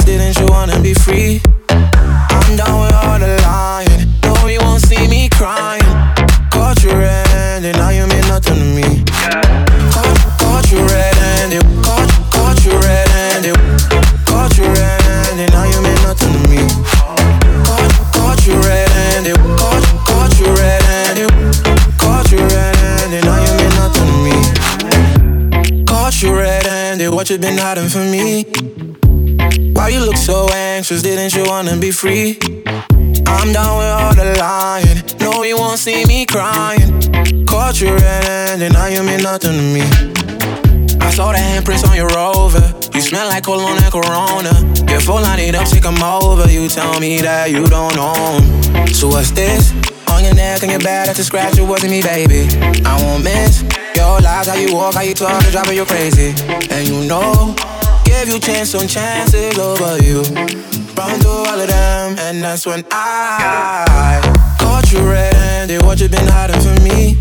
So? Didn't you wanna be free? I'm done with all the lying. No, you won't see me crying. Caught you red-handed, now you mean nothing to me. Caught, caught you red-handed, caught, caught you red-handed, caught you red-handed, now you mean nothing to me. Caught, caught you red-handed, caught, caught you red-handed, caught you red-handed, now you mean nothing to me. Caught you red-handed, what you been hiding from me? Why you look so anxious? Didn't you wanna be free? I'm down with all the lying. No, you won't see me crying. Caught you red-handed, now you mean nothing to me. I saw the handprints on your rover. You smell like cologne and Corona. Your phone line it up, take 'em over. You tell me that you don't own. So what's this? On your neck and your back, that's a scratch. It wasn't me, baby. I won't miss your lies, how you walk, how you talk, driving you crazy. And you know, give you chance on chances over you. Run through all of them, and that's when I caught you red-handed. What you been hiding from me?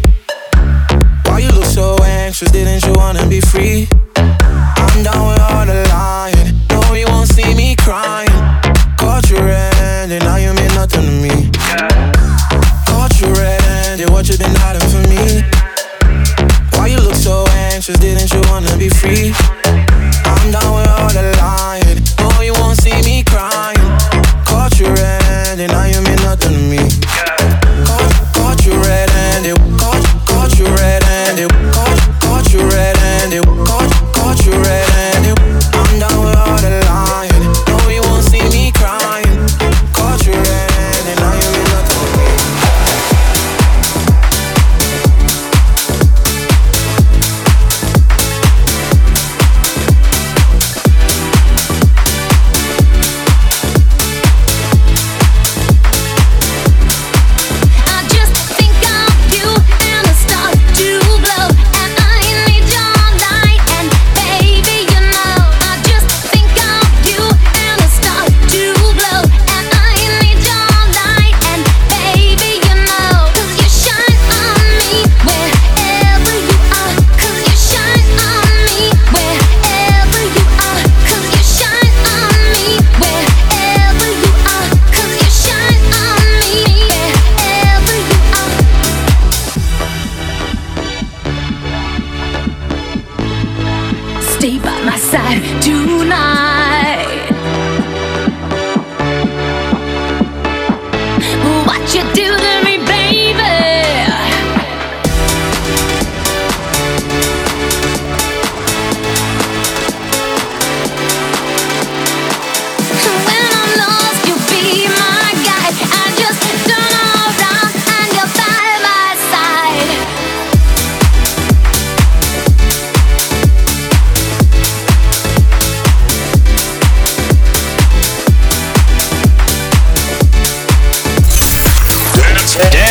Why you look so anxious? Didn't you wanna be free? I'm done with all the lying. No, you won't see me crying. Caught you red-handed, now you mean nothing to me.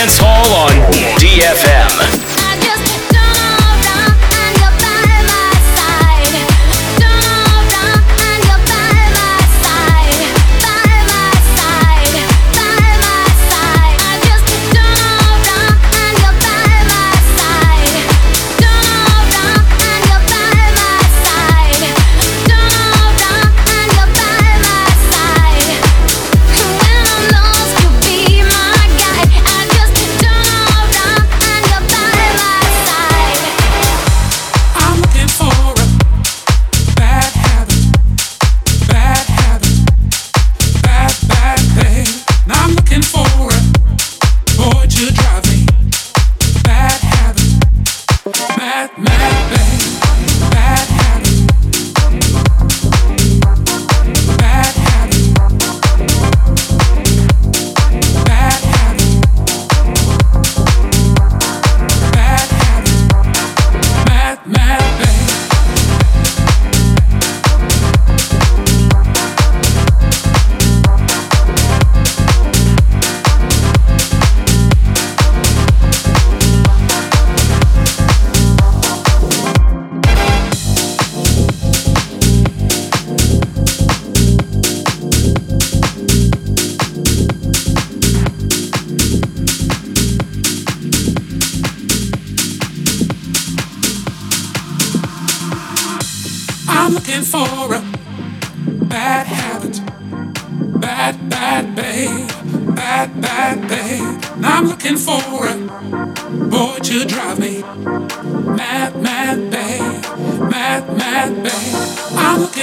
Dance Hall on DFM.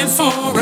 For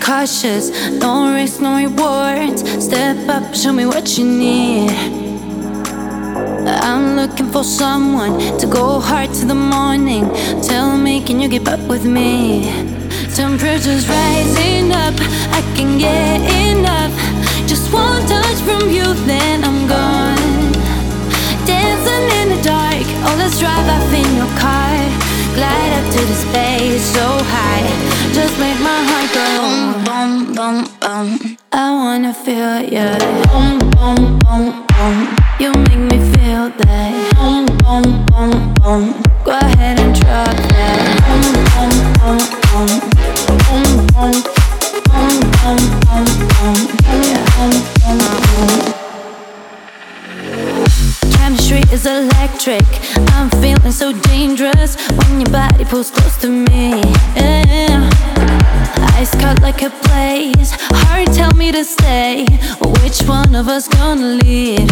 cautious. No risk, no rewards. Step up, show me what you need. I'm looking for someone to go hard to the morning. Tell me, can you keep up with me? Temperature's rising up, I can get enough. Just one touch from you, then I'm gone. Dancing in the dark, oh, let's drive off in your car. Glide up to the space so high, just make my heart go boom, boom, boom. boom. I wanna feel ya. Boom, boom, boom, boom. You make me feel that. Boom, boom, boom, boom. Go ahead and drop that. Boom, boom, boom, boom. Boom, boom, boom, boom, boom, boom, boom, boom. Chemistry is electric. I'm feeling so dangerous when your body pulls close to me. Yeah. Eyes cut like a blaze. Heart tell me to stay. Which one of us gonna lead?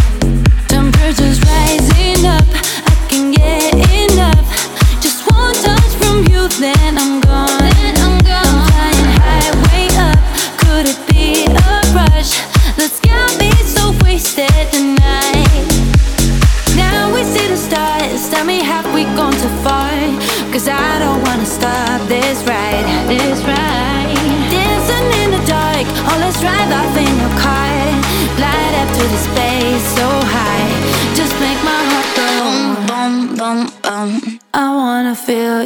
Temperature's rising up. I can get enough. Just one touch from you, then I'm gone. I'm flying high, way up. Could it be a rush? Let's get me so wasted tonight. Now we see the stars. Tell me, have we gone too far? Cause I don't wanna stop this ride. This ride. In your car. Glide up to the space so high. Just make my heart go boom, boom, boom, boom. I wanna feel.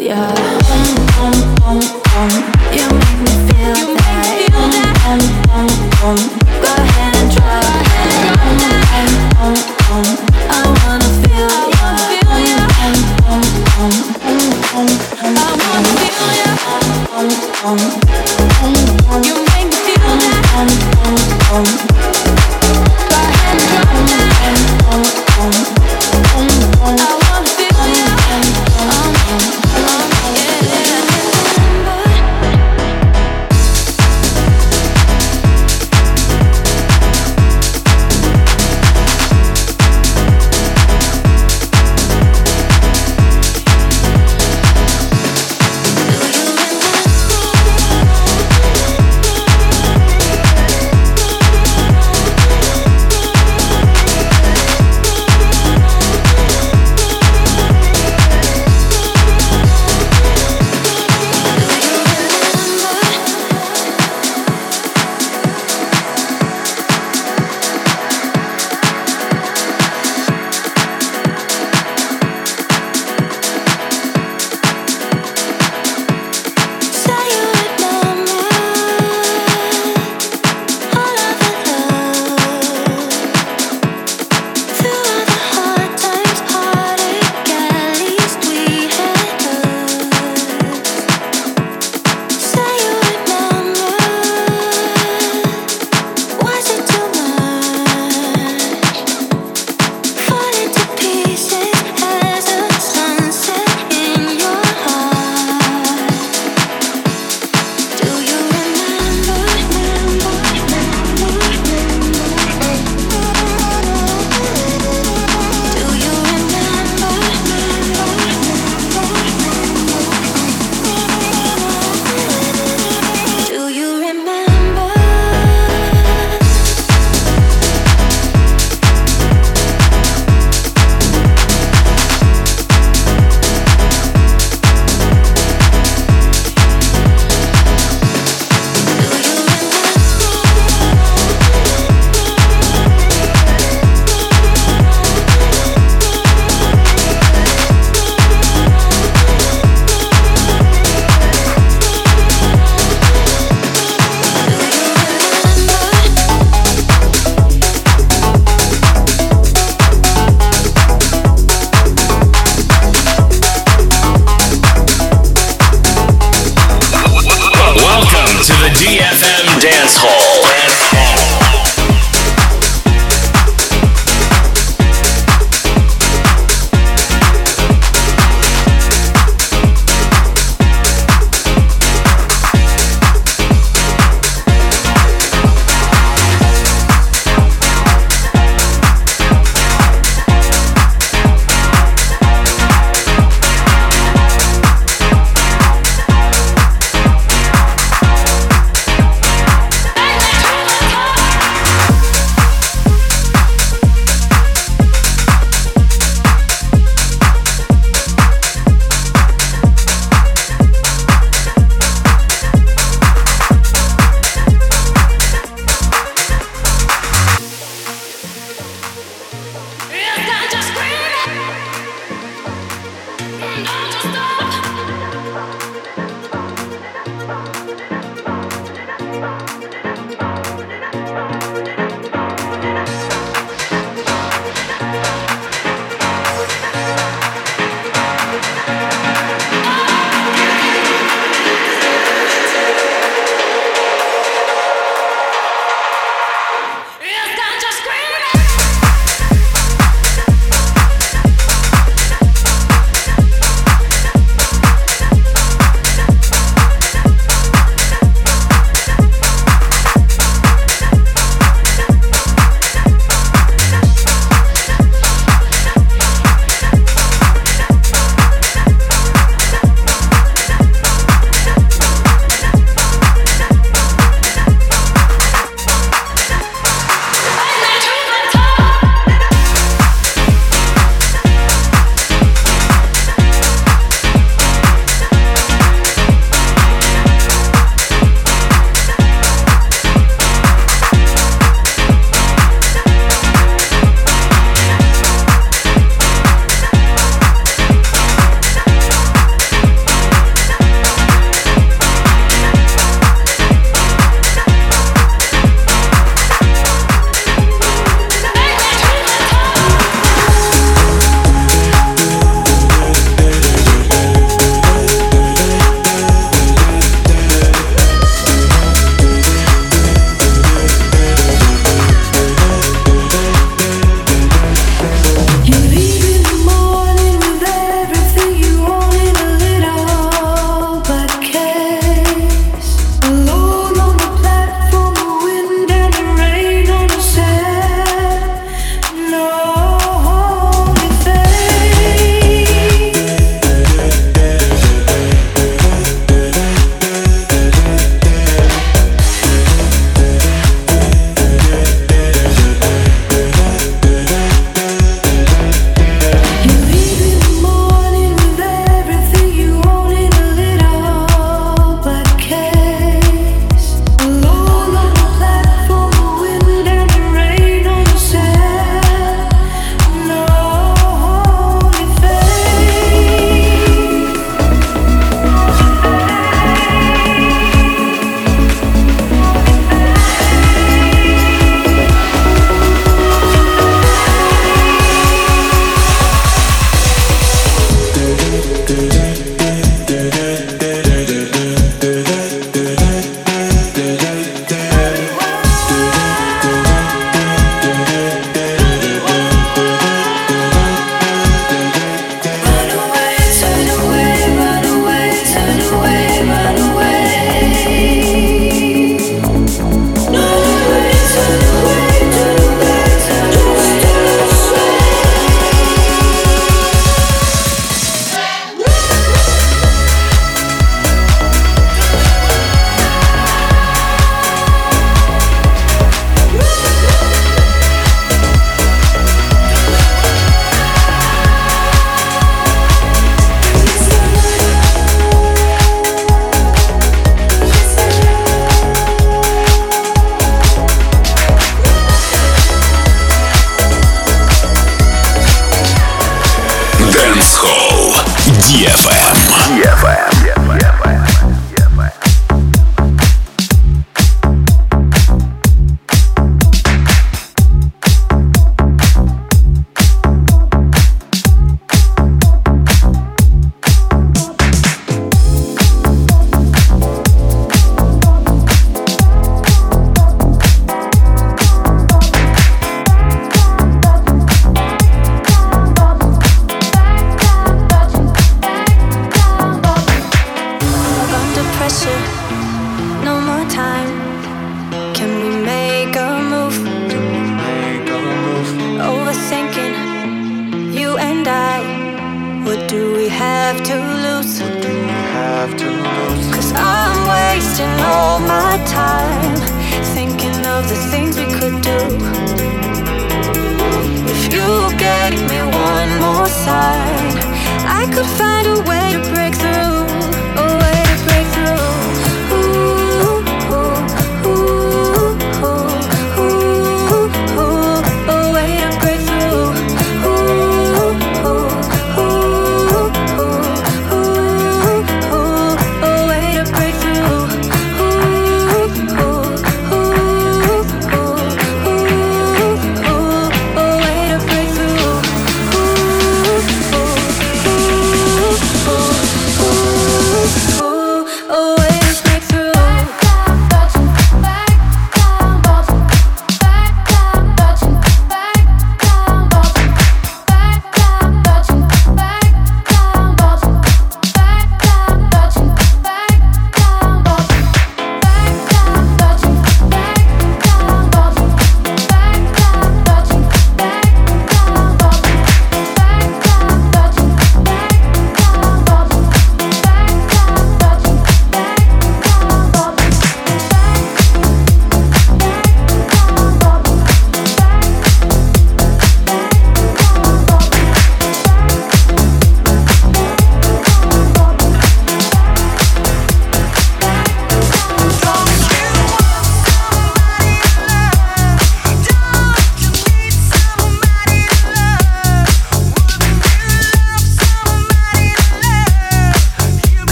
You make me feel you that. Make me feel that. Boom, boom, boom.